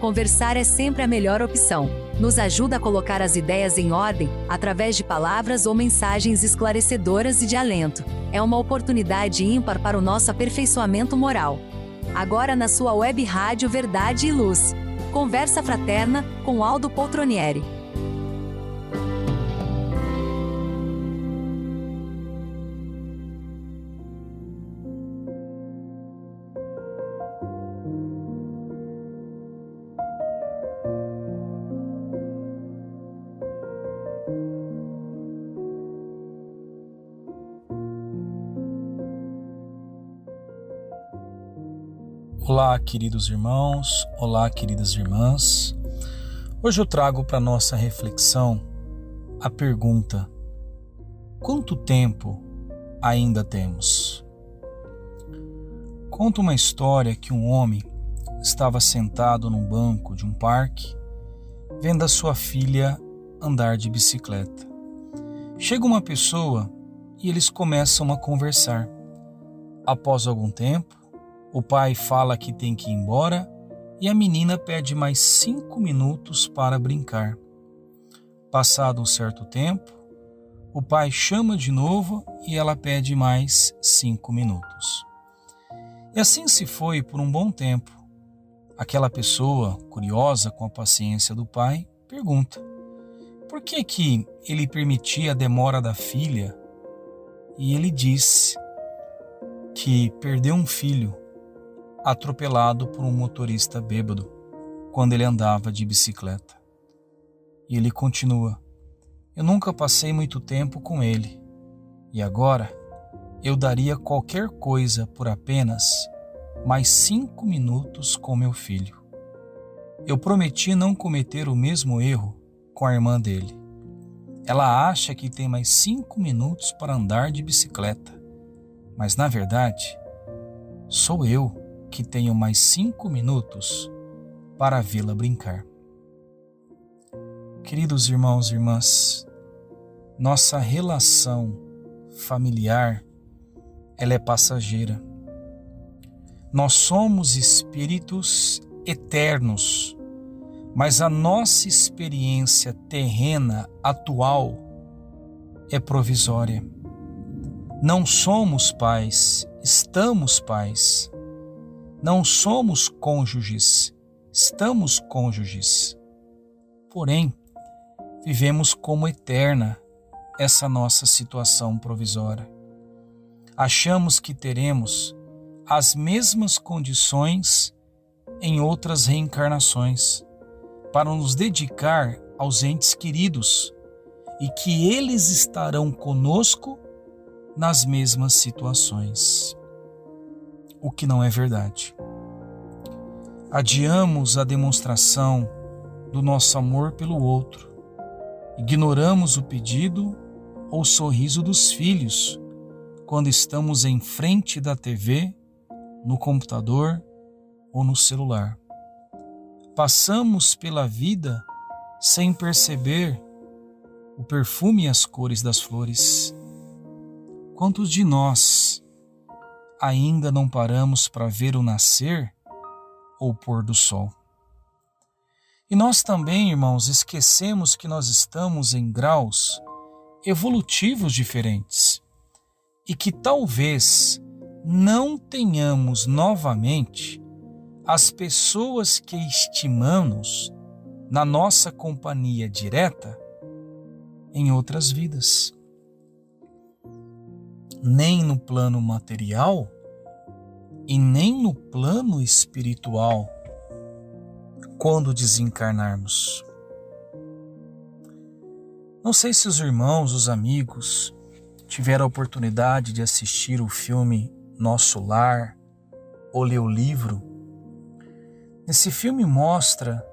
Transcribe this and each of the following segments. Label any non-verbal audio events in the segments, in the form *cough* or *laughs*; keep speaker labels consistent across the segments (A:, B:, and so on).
A: Conversar é sempre a melhor opção. Nos ajuda a colocar as ideias em ordem através de palavras ou mensagens esclarecedoras e de alento. É uma oportunidade ímpar para o nosso aperfeiçoamento moral. Agora na sua web rádio Verdade e Luz. Conversa fraterna com Aldo Poltronieri.
B: Olá, queridos irmãos, olá, queridas irmãs. Hoje eu trago para nossa reflexão a pergunta: quanto tempo ainda temos? Conta uma história que um homem estava sentado num banco de um parque, vendo a sua filha andar de bicicleta. Chega uma pessoa e eles começam a conversar. Após algum tempo, o pai fala que tem que ir embora e a menina pede mais cinco minutos para brincar. Passado um certo tempo, o pai chama de novo e ela pede mais cinco minutos. E assim se foi por um bom tempo. Aquela pessoa, curiosa com a paciência do pai, pergunta: por que que ele permitia a demora da filha? E ele disse que perdeu um filho atropelado por um motorista bêbado quando ele andava de bicicleta. E ele continua: Eu nunca passei muito tempo com ele, e agora eu daria qualquer coisa por apenas mais cinco minutos com meu filho. Eu prometi não cometer o mesmo erro com a irmã dele. Ela acha que tem mais cinco minutos para andar de bicicleta, mas na verdade sou eu que tenho mais cinco minutos para vê-la brincar. Queridos irmãos e irmãs, nossa relação familiar ela é passageira. Nós somos espíritos eternos, mas a nossa experiência terrena atual é provisória. Não somos pais, estamos pais não somos cônjuges, estamos cônjuges. Porém, vivemos como eterna essa nossa situação provisória. Achamos que teremos as mesmas condições em outras reencarnações para nos dedicar aos entes queridos e que eles estarão conosco nas mesmas situações o que não é verdade. Adiamos a demonstração do nosso amor pelo outro, ignoramos o pedido ou sorriso dos filhos quando estamos em frente da TV, no computador ou no celular. Passamos pela vida sem perceber o perfume e as cores das flores. Quantos de nós ainda não paramos para ver o nascer ou pôr do sol. E nós também, irmãos, esquecemos que nós estamos em graus evolutivos diferentes e que talvez não tenhamos novamente as pessoas que estimamos na nossa companhia direta em outras vidas nem no plano material e nem no plano espiritual quando desencarnarmos. Não sei se os irmãos, os amigos, tiveram a oportunidade de assistir o filme Nosso Lar ou ler o livro. Esse filme mostra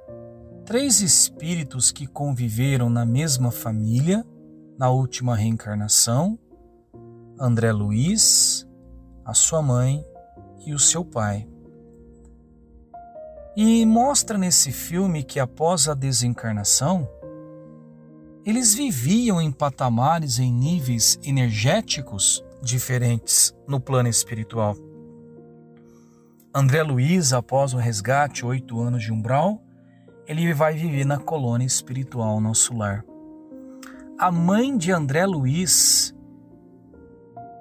B: três espíritos que conviveram na mesma família na última reencarnação André Luiz, a sua mãe e o seu pai. E mostra nesse filme que após a desencarnação, eles viviam em patamares, em níveis energéticos diferentes no plano espiritual. André Luiz, após o resgate, oito anos de umbral, ele vai viver na colônia espiritual, nosso lar. A mãe de André Luiz,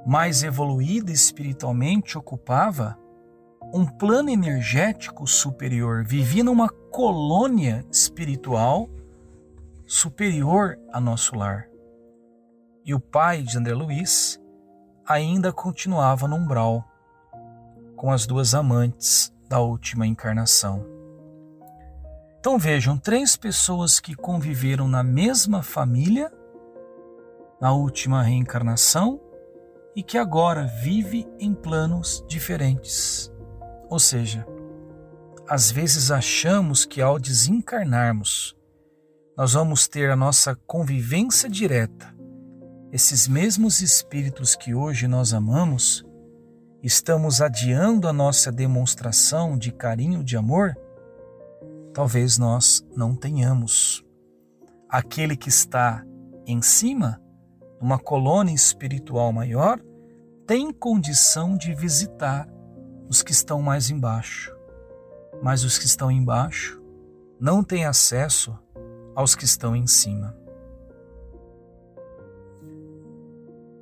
B: mais evoluída espiritualmente, ocupava um plano energético superior, vivia numa colônia espiritual superior a nosso lar. E o pai de André Luiz ainda continuava no umbral com as duas amantes da última encarnação. Então vejam, três pessoas que conviveram na mesma família na última reencarnação e que agora vive em planos diferentes. Ou seja, às vezes achamos que ao desencarnarmos, nós vamos ter a nossa convivência direta. Esses mesmos espíritos que hoje nós amamos, estamos adiando a nossa demonstração de carinho, de amor? Talvez nós não tenhamos. Aquele que está em cima uma colônia espiritual maior, tem condição de visitar os que estão mais embaixo. Mas os que estão embaixo não têm acesso aos que estão em cima.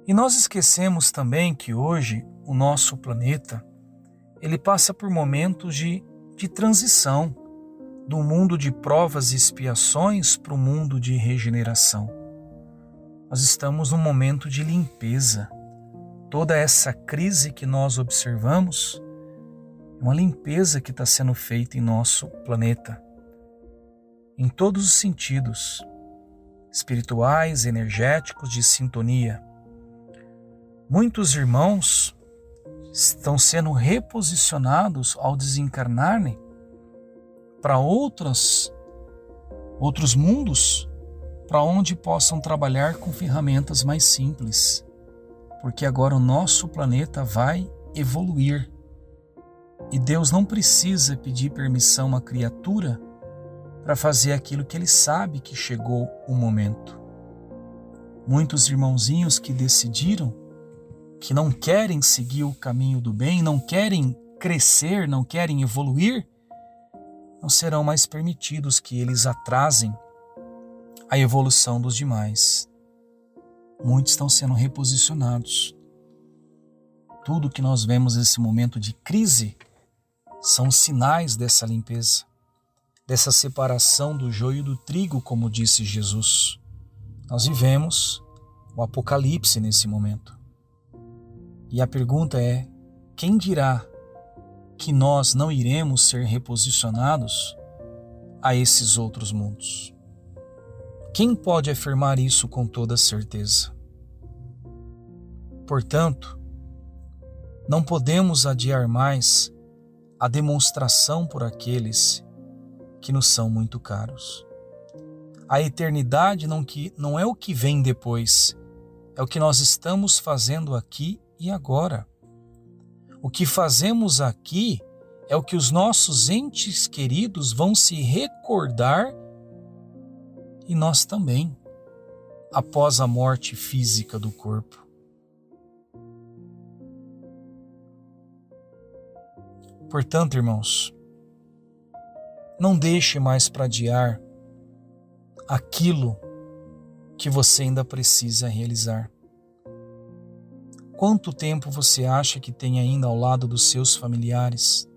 B: E nós esquecemos também que hoje o nosso planeta ele passa por momentos de, de transição do mundo de provas e expiações para o mundo de regeneração nós estamos num momento de limpeza. Toda essa crise que nós observamos é uma limpeza que está sendo feita em nosso planeta, em todos os sentidos espirituais, energéticos, de sintonia. Muitos irmãos estão sendo reposicionados ao desencarnarem para outros mundos para onde possam trabalhar com ferramentas mais simples, porque agora o nosso planeta vai evoluir. E Deus não precisa pedir permissão à criatura para fazer aquilo que ele sabe que chegou o momento. Muitos irmãozinhos que decidiram que não querem seguir o caminho do bem, não querem crescer, não querem evoluir, não serão mais permitidos que eles atrasem a evolução dos demais. Muitos estão sendo reposicionados. Tudo que nós vemos nesse momento de crise são sinais dessa limpeza, dessa separação do joio e do trigo, como disse Jesus. Nós vivemos o apocalipse nesse momento. E a pergunta é: quem dirá que nós não iremos ser reposicionados a esses outros mundos? Quem pode afirmar isso com toda certeza? Portanto, não podemos adiar mais a demonstração por aqueles que nos são muito caros. A eternidade não, que, não é o que vem depois, é o que nós estamos fazendo aqui e agora. O que fazemos aqui é o que os nossos entes queridos vão se recordar e nós também, após a morte física do corpo. Portanto, irmãos, não deixe mais para adiar aquilo que você ainda precisa realizar. Quanto tempo você acha que tem ainda ao lado dos seus familiares?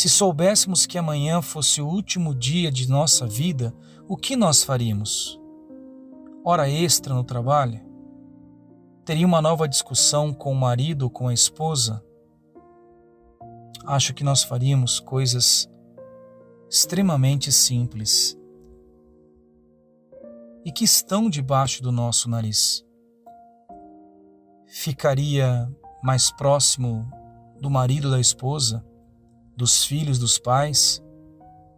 B: Se soubéssemos que amanhã fosse o último dia de nossa vida, o que nós faríamos? Hora extra no trabalho? Teria uma nova discussão com o marido ou com a esposa? Acho que nós faríamos coisas extremamente simples e que estão debaixo do nosso nariz. Ficaria mais próximo do marido da esposa? Dos filhos dos pais,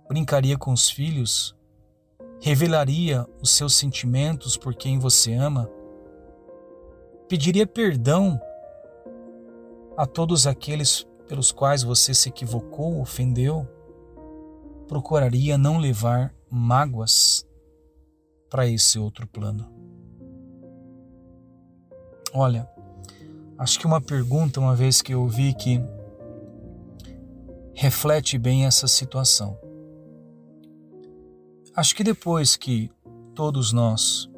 B: brincaria com os filhos, revelaria os seus sentimentos por quem você ama, pediria perdão a todos aqueles pelos quais você se equivocou, ofendeu, procuraria não levar mágoas para esse outro plano. Olha, acho que uma pergunta, uma vez que eu ouvi que reflete bem essa situação. Acho que depois que todos nós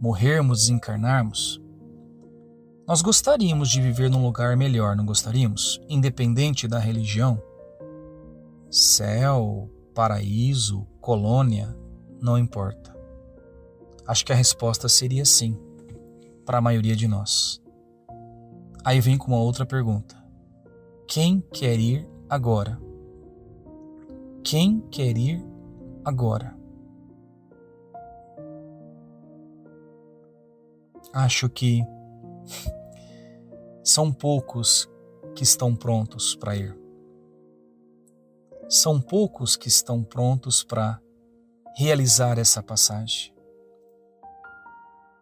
B: morrermos, desencarnarmos, nós gostaríamos de viver num lugar melhor, não gostaríamos? Independente da religião? Céu, paraíso, colônia, não importa. Acho que a resposta seria sim, para a maioria de nós. Aí vem com uma outra pergunta: quem quer ir agora? Quem quer ir agora? Acho que *laughs* são poucos que estão prontos para ir. São poucos que estão prontos para realizar essa passagem.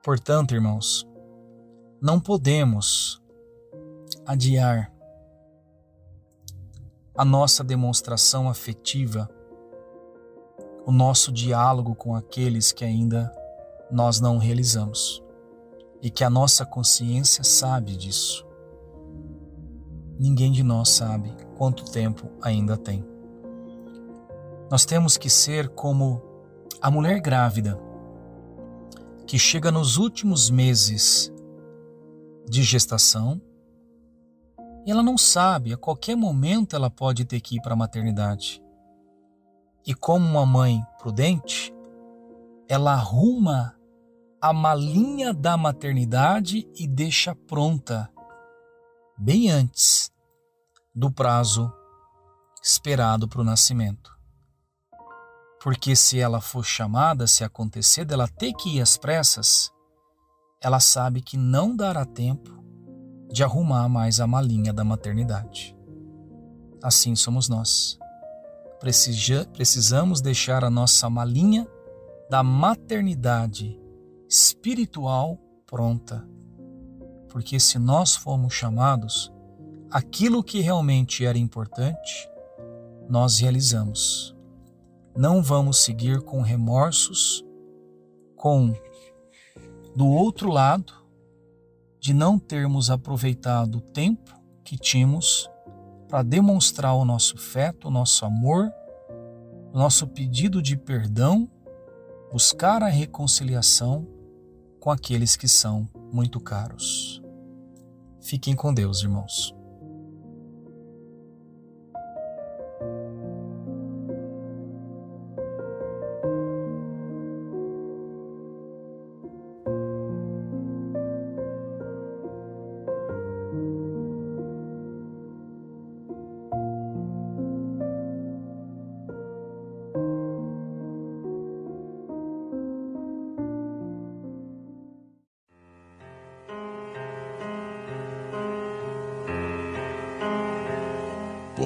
B: Portanto, irmãos, não podemos adiar a nossa demonstração afetiva, o nosso diálogo com aqueles que ainda nós não realizamos e que a nossa consciência sabe disso. Ninguém de nós sabe quanto tempo ainda tem. Nós temos que ser como a mulher grávida que chega nos últimos meses de gestação e ela não sabe, a qualquer momento ela pode ter que ir para a maternidade. E como uma mãe prudente, ela arruma a malinha da maternidade e deixa pronta bem antes do prazo esperado para o nascimento. Porque se ela for chamada, se acontecer dela ter que ir às pressas, ela sabe que não dará tempo de arrumar mais a malinha da maternidade. Assim somos nós. precisamos deixar a nossa malinha da maternidade espiritual pronta. Porque se nós formos chamados, aquilo que realmente era importante, nós realizamos. Não vamos seguir com remorsos, com do outro lado de não termos aproveitado o tempo que tínhamos para demonstrar o nosso feto, o nosso amor, o nosso pedido de perdão, buscar a reconciliação com aqueles que são muito caros. Fiquem com Deus, irmãos.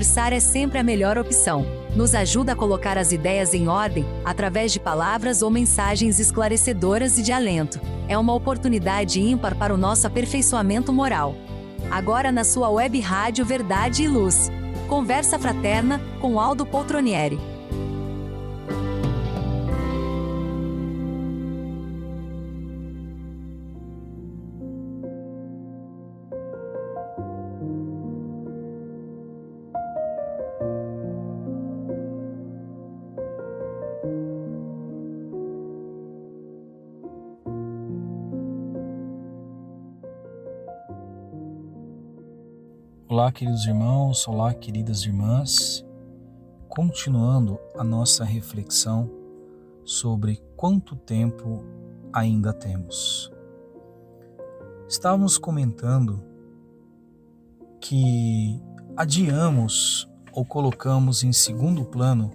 A: Conversar é sempre a melhor opção. Nos ajuda a colocar as ideias em ordem através de palavras ou mensagens esclarecedoras e de alento. É uma oportunidade ímpar para o nosso aperfeiçoamento moral. Agora na sua web rádio Verdade e Luz. Conversa fraterna com Aldo Poltronieri.
B: Olá, queridos irmãos, olá, queridas irmãs. Continuando a nossa reflexão sobre quanto tempo ainda temos. Estávamos comentando que adiamos ou colocamos em segundo plano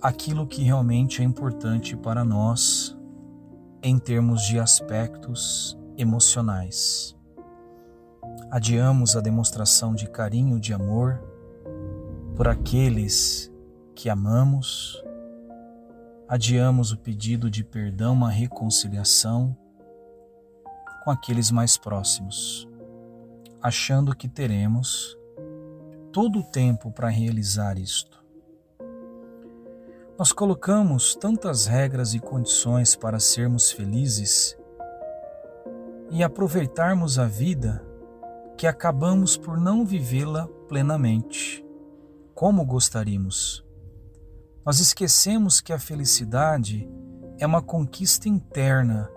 B: aquilo que realmente é importante para nós em termos de aspectos emocionais adiamos a demonstração de carinho, de amor por aqueles que amamos, adiamos o pedido de perdão, uma reconciliação com aqueles mais próximos, achando que teremos todo o tempo para realizar isto. Nós colocamos tantas regras e condições para sermos felizes e aproveitarmos a vida que acabamos por não vivê-la plenamente, como gostaríamos. Nós esquecemos que a felicidade é uma conquista interna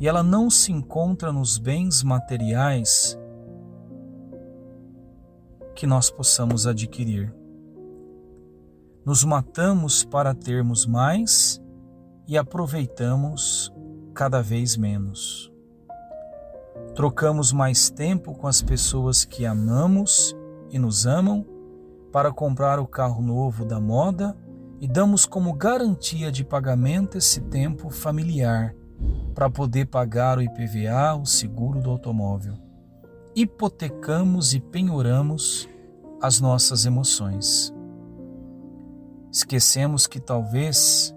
B: e ela não se encontra nos bens materiais que nós possamos adquirir. Nos matamos para termos mais e aproveitamos cada vez menos. Trocamos mais tempo com as pessoas que amamos e nos amam para comprar o carro novo da moda e damos como garantia de pagamento esse tempo familiar para poder pagar o IPVA, o seguro do automóvel. Hipotecamos e penhoramos as nossas emoções. Esquecemos que talvez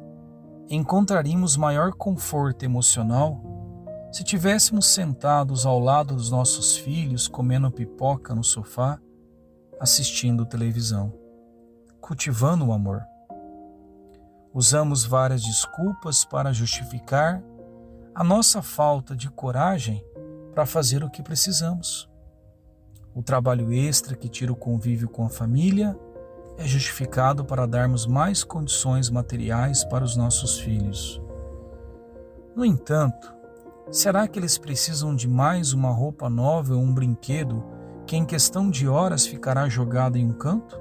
B: encontraríamos maior conforto emocional se tivéssemos sentados ao lado dos nossos filhos, comendo pipoca no sofá, assistindo televisão, cultivando o amor. Usamos várias desculpas para justificar a nossa falta de coragem para fazer o que precisamos. O trabalho extra que tira o convívio com a família é justificado para darmos mais condições materiais para os nossos filhos. No entanto, Será que eles precisam de mais uma roupa nova ou um brinquedo que em questão de horas ficará jogado em um canto?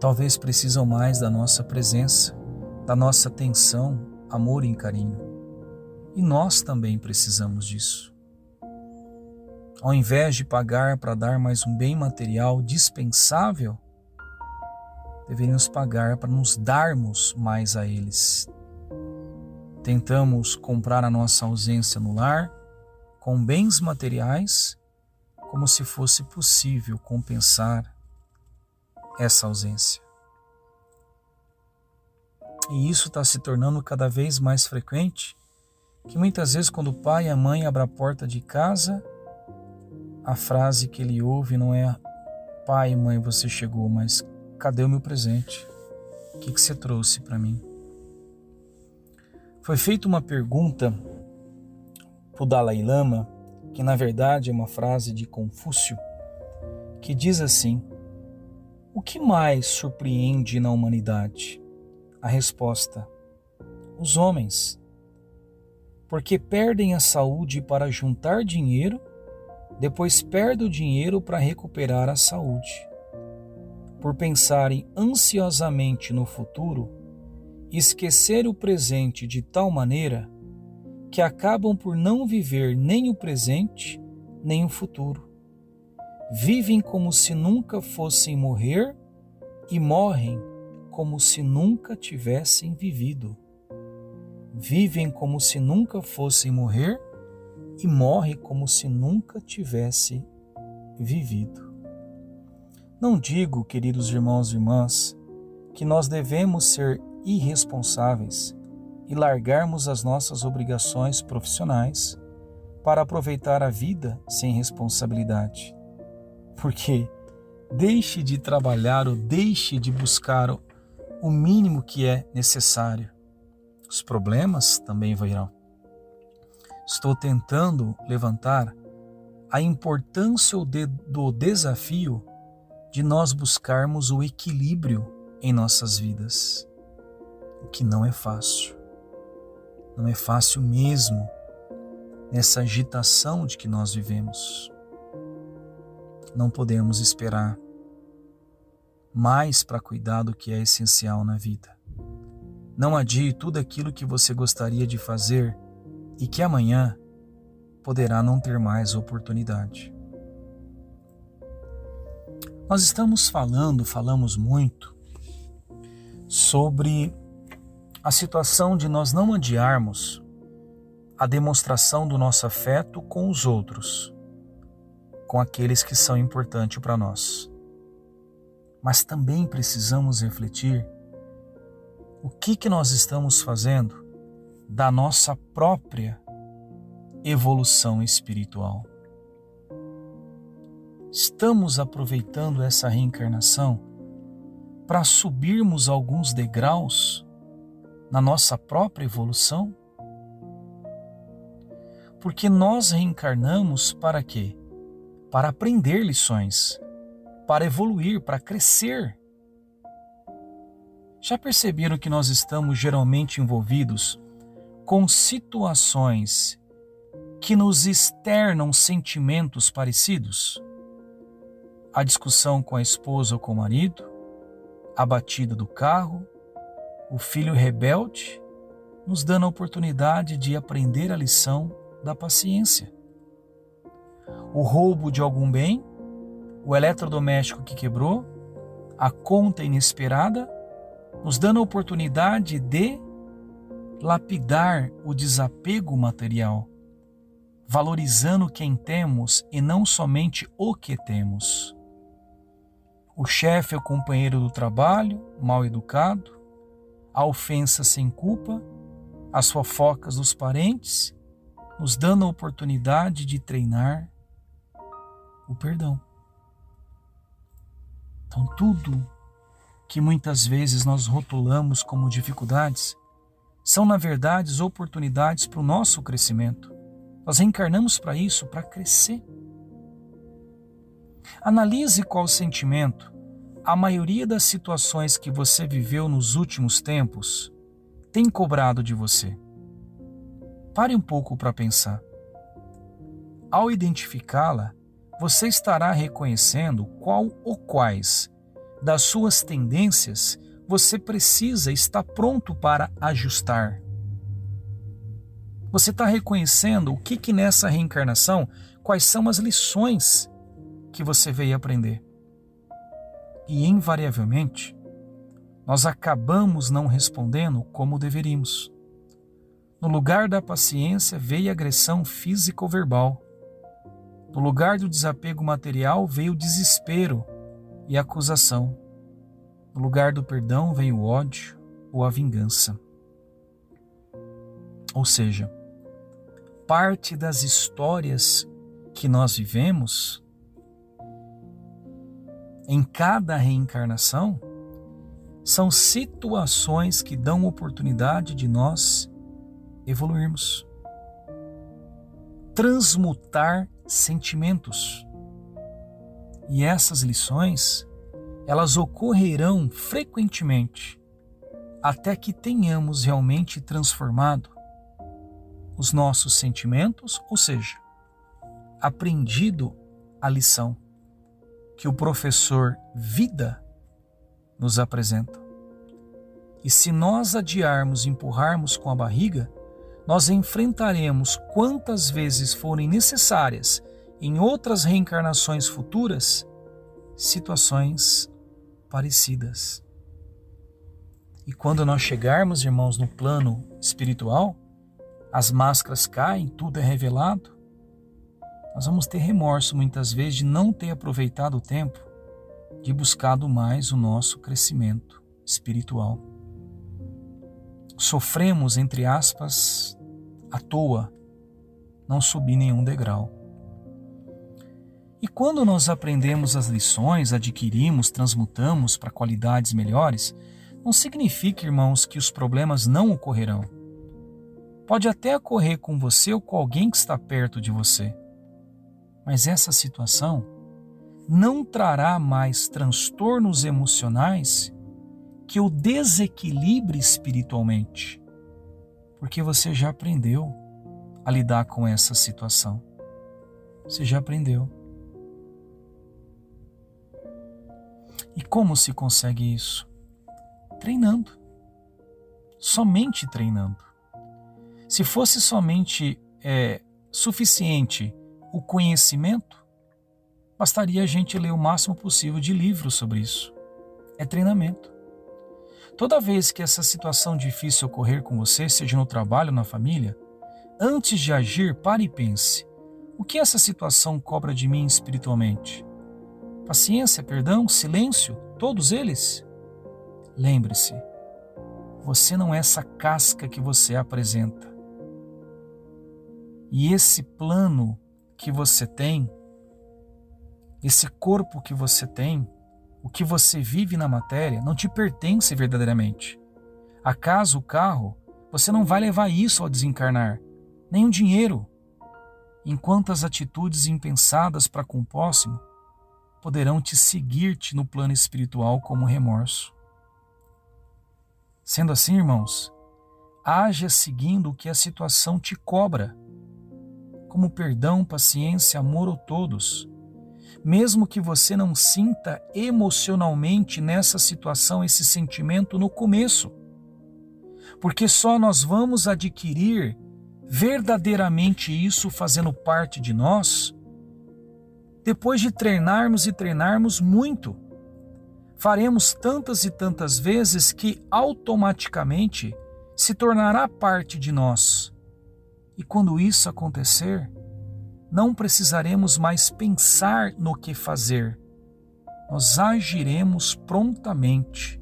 B: Talvez precisam mais da nossa presença, da nossa atenção, amor e carinho. E nós também precisamos disso. Ao invés de pagar para dar mais um bem material dispensável, deveríamos pagar para nos darmos mais a eles, Tentamos comprar a nossa ausência no lar com bens materiais, como se fosse possível compensar essa ausência. E isso está se tornando cada vez mais frequente, que muitas vezes quando o pai e a mãe abrem a porta de casa, a frase que ele ouve não é pai, mãe, você chegou, mas cadê o meu presente? O que, que você trouxe para mim? Foi feita uma pergunta para o Dalai Lama, que na verdade é uma frase de Confúcio, que diz assim: O que mais surpreende na humanidade? A resposta: os homens. Porque perdem a saúde para juntar dinheiro, depois perdem o dinheiro para recuperar a saúde. Por pensarem ansiosamente no futuro, esquecer o presente de tal maneira que acabam por não viver nem o presente nem o futuro. Vivem como se nunca fossem morrer e morrem como se nunca tivessem vivido. Vivem como se nunca fossem morrer e morrem como se nunca tivesse vivido. Não digo, queridos irmãos e irmãs, que nós devemos ser irresponsáveis e largarmos as nossas obrigações profissionais para aproveitar a vida sem responsabilidade. Porque deixe de trabalhar ou deixe de buscar o mínimo que é necessário. Os problemas também virão. Estou tentando levantar a importância do desafio de nós buscarmos o equilíbrio em nossas vidas o que não é fácil. Não é fácil mesmo nessa agitação de que nós vivemos. Não podemos esperar mais para cuidar do que é essencial na vida. Não adie tudo aquilo que você gostaria de fazer e que amanhã poderá não ter mais oportunidade. Nós estamos falando, falamos muito sobre a situação de nós não adiarmos a demonstração do nosso afeto com os outros, com aqueles que são importantes para nós. mas também precisamos refletir o que, que nós estamos fazendo da nossa própria evolução espiritual. Estamos aproveitando essa reencarnação para subirmos alguns degraus na nossa própria evolução? Porque nós reencarnamos para quê? Para aprender lições, para evoluir, para crescer. Já perceberam que nós estamos geralmente envolvidos com situações que nos externam sentimentos parecidos? A discussão com a esposa ou com o marido, a batida do carro, o filho rebelde, nos dando a oportunidade de aprender a lição da paciência. O roubo de algum bem, o eletrodoméstico que quebrou, a conta inesperada, nos dando a oportunidade de lapidar o desapego material, valorizando quem temos e não somente o que temos. O chefe é o companheiro do trabalho, mal educado, a ofensa sem culpa, as fofocas dos parentes, nos dando a oportunidade de treinar o perdão. Então, tudo que muitas vezes nós rotulamos como dificuldades são, na verdade, oportunidades para o nosso crescimento. Nós reencarnamos para isso, para crescer. Analise qual sentimento a maioria das situações que você viveu nos últimos tempos tem cobrado de você. Pare um pouco para pensar. Ao identificá-la, você estará reconhecendo qual ou quais das suas tendências você precisa estar pronto para ajustar. Você está reconhecendo o que, que nessa reencarnação, quais são as lições que você veio aprender. E, invariavelmente, nós acabamos não respondendo como deveríamos. No lugar da paciência veio agressão física ou verbal. No lugar do desapego material veio o desespero e acusação. No lugar do perdão veio o ódio ou a vingança. Ou seja, parte das histórias que nós vivemos em cada reencarnação são situações que dão oportunidade de nós evoluirmos, transmutar sentimentos. E essas lições, elas ocorrerão frequentemente até que tenhamos realmente transformado os nossos sentimentos, ou seja, aprendido a lição que o professor Vida nos apresenta. E se nós adiarmos e empurrarmos com a barriga, nós enfrentaremos quantas vezes forem necessárias em outras reencarnações futuras situações parecidas. E quando nós chegarmos, irmãos, no plano espiritual, as máscaras caem, tudo é revelado. Nós vamos ter remorso muitas vezes de não ter aproveitado o tempo de buscado mais o nosso crescimento espiritual. Sofremos, entre aspas, à toa, não subi nenhum degrau. E quando nós aprendemos as lições, adquirimos, transmutamos para qualidades melhores, não significa, irmãos, que os problemas não ocorrerão. Pode até ocorrer com você ou com alguém que está perto de você. Mas essa situação não trará mais transtornos emocionais que o desequilibre espiritualmente, porque você já aprendeu a lidar com essa situação. Você já aprendeu. E como se consegue isso? Treinando. Somente treinando. Se fosse somente é, suficiente o conhecimento, bastaria a gente ler o máximo possível de livros sobre isso. É treinamento. Toda vez que essa situação difícil ocorrer com você, seja no trabalho ou na família, antes de agir, pare e pense: o que essa situação cobra de mim espiritualmente? paciência, perdão, silêncio, todos eles. Lembre-se, você não é essa casca que você apresenta. E esse plano que você tem, esse corpo que você tem, o que você vive na matéria, não te pertence verdadeiramente. Acaso o carro, você não vai levar isso ao desencarnar, nem o dinheiro. Enquanto as atitudes impensadas para com o próximo poderão te seguir-te no plano espiritual como remorso. Sendo assim, irmãos, haja seguindo o que a situação te cobra, como perdão, paciência, amor ou todos. Mesmo que você não sinta emocionalmente nessa situação esse sentimento no começo, porque só nós vamos adquirir verdadeiramente isso fazendo parte de nós depois de treinarmos e treinarmos muito. Faremos tantas e tantas vezes que automaticamente se tornará parte de nós. E quando isso acontecer, não precisaremos mais pensar no que fazer. Nós agiremos prontamente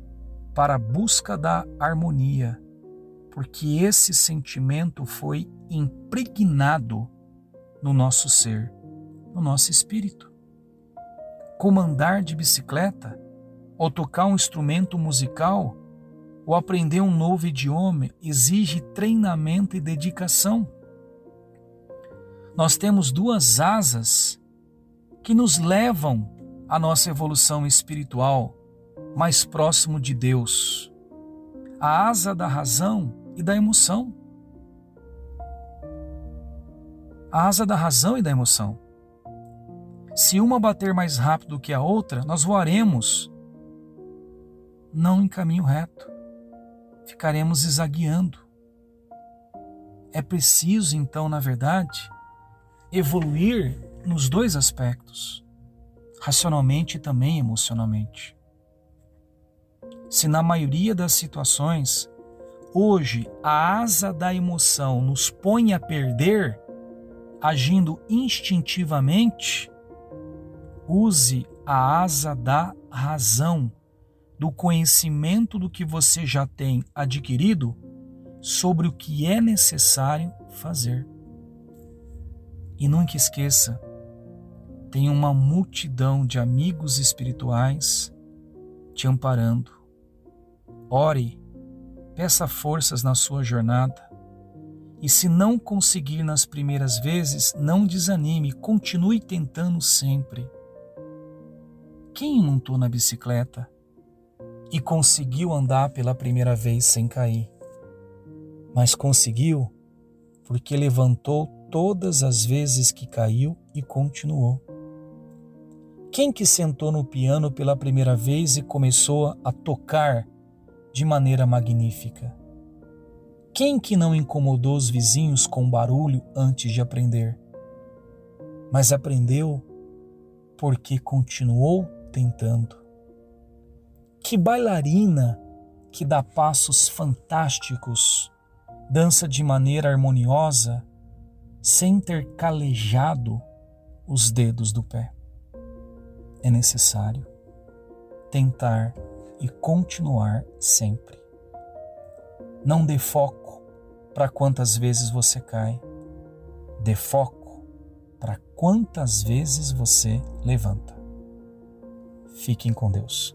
B: para a busca da harmonia, porque esse sentimento foi impregnado no nosso ser no nosso espírito. Comandar de bicicleta, ou tocar um instrumento musical, ou aprender um novo idioma exige treinamento e dedicação. Nós temos duas asas que nos levam à nossa evolução espiritual mais próximo de Deus. A asa da razão e da emoção. A asa da razão e da emoção. Se uma bater mais rápido que a outra, nós voaremos não em caminho reto. Ficaremos exagueando. É preciso, então, na verdade, evoluir nos dois aspectos, racionalmente e também emocionalmente. Se na maioria das situações, hoje a asa da emoção nos põe a perder, agindo instintivamente, Use a asa da razão, do conhecimento do que você já tem adquirido sobre o que é necessário fazer. E nunca esqueça, tem uma multidão de amigos espirituais te amparando. Ore, peça forças na sua jornada. E se não conseguir nas primeiras vezes, não desanime, continue tentando sempre. Quem montou na bicicleta e conseguiu andar pela primeira vez sem cair? Mas conseguiu porque levantou todas as vezes que caiu e continuou. Quem que sentou no piano pela primeira vez e começou a tocar de maneira magnífica? Quem que não incomodou os vizinhos com barulho antes de aprender? Mas aprendeu porque continuou tentando. Que bailarina que dá passos fantásticos, dança de maneira harmoniosa, sem ter calejado os dedos do pé. É necessário tentar e continuar sempre. Não dê foco para quantas vezes você cai, dê foco para quantas vezes você levanta. Fiquem com Deus.